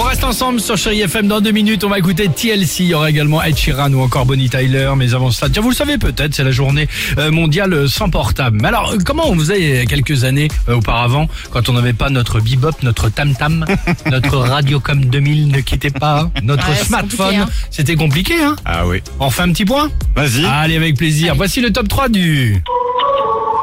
reste ensemble sur Chéri FM dans deux minutes. On va écouter TLC. Il y aura également Ed Sheeran ou encore Bonnie Tyler. Mais avant ça, tiens, vous le savez peut-être, c'est la journée euh, mondiale sans portable. Mais alors, euh, comment on faisait il y a quelques années euh, auparavant, quand on n'avait pas notre bebop, notre tam-tam, notre Radiocom 2000 ne quittez pas, notre Ouais, c'est smartphone compliqué, hein. C'était compliqué, hein Ah oui. On fait un petit point? Vas-y. Allez, avec plaisir. Voici le top 3 du...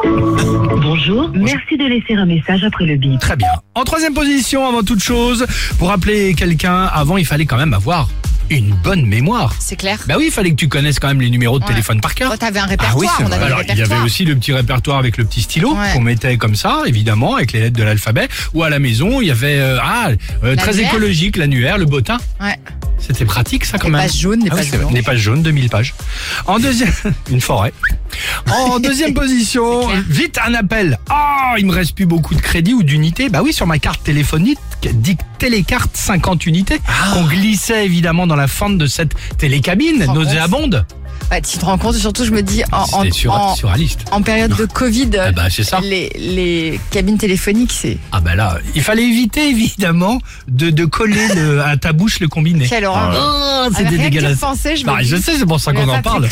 Bonjour, merci de laisser un message après le bip. Très bien. En troisième position, avant toute chose, pour appeler quelqu'un, avant, il fallait quand même avoir une bonne mémoire. C'est clair. Bah oui, il fallait que tu connaisses quand même les numéros de Ouais. téléphone par cœur. Toi, t'avais un répertoire, oui, c'est on vrai. avait Alors, il y avait aussi le petit répertoire avec le petit stylo Ouais. qu'on mettait comme ça, évidemment, avec les lettres de l'alphabet. Ou à la maison, il y avait euh, ah euh, très L'annuaire. écologique l'annuaire, le bottin. Ouais. C'était pratique ça quand Les même. pages jaunes, les Ah oui, pages blanches. Les pages jaunes, 2000 pages. En deuxième, une forêt. En deuxième position, vite un appel. Ah, il me reste plus beaucoup de crédit ou d'unités. Bah oui, sur ma carte téléphonique, dit télécarte 50 unités, Ah. qu'on glissait évidemment dans la fente de cette télécabine, rends nauséabonde. Ouais, tu te rends compte, surtout, je me dis, en, en, C'était sur, en, sur la liste. en période de Covid, Ah bah c'est ça. les, les cabines téléphoniques, c'est. Ah bah là, il fallait éviter évidemment de, de coller le- à ta bouche le combiné. Quelle horreur. Oh, Ah, que dégueulasse. penser, je Bah, je sais, c'est pour ça qu'on en parle.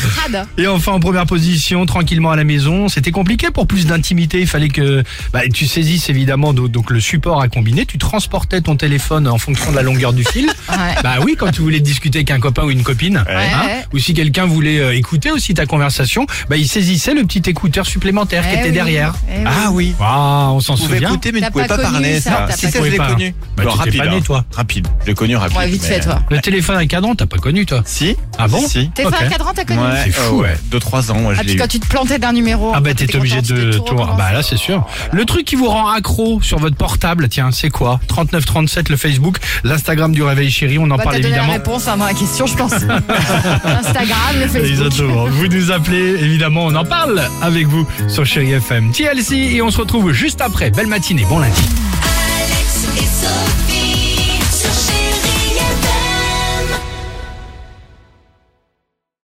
Et enfin en première position, tranquillement à la maison, c'était compliqué pour plus d'intimité. Il fallait que bah, tu saisisses évidemment do- donc le support à combiner. Tu transportais ton téléphone en fonction de la longueur du fil. Ouais. Bah oui, quand tu voulais discuter avec un copain ou une copine. hein. Ouais. Ou si quelqu'un voulait euh, écouter aussi ta conversation, bah il saisissait le petit écouteur supplémentaire qui Eh était oui, derrière. eh oui. Ah oui. Ah, on s'en Vous pouvez souvient. écouter, mais T'as ne pouvez pas pas connu parler, ça, t'as Si, pas ça, je connu. l'ai Pas. connu. Bah, t'étais rapide, pas né, hein. toi. Rapide. Je l'ai connu rapide. Ouais, vite fait, mais- toi. Le téléphone à cadran, t'as pas connu toi Si. Ah bon Si. Téléphone Ok. à cadran, t'as connu Ouais. C'est fou, oh, ouais. 2-3 ans, moi, Ah, je puis l'ai eu. quand tu te plantais d'un numéro. Ah bah t'étais obligé de Ah bah là c'est sûr. Le truc qui vous rend accro sur votre portable, tiens, c'est quoi 3937 le Facebook, l'Instagram du Réveil Chéri, on en Bah, t'as parle donné la évidemment. réponse hein, dans la question, je pense. Instagram, le Facebook. Vous nous appelez, évidemment, on en parle avec vous sur Chéri FM TLC et on se retrouve juste après. Belle matinée, bon lundi.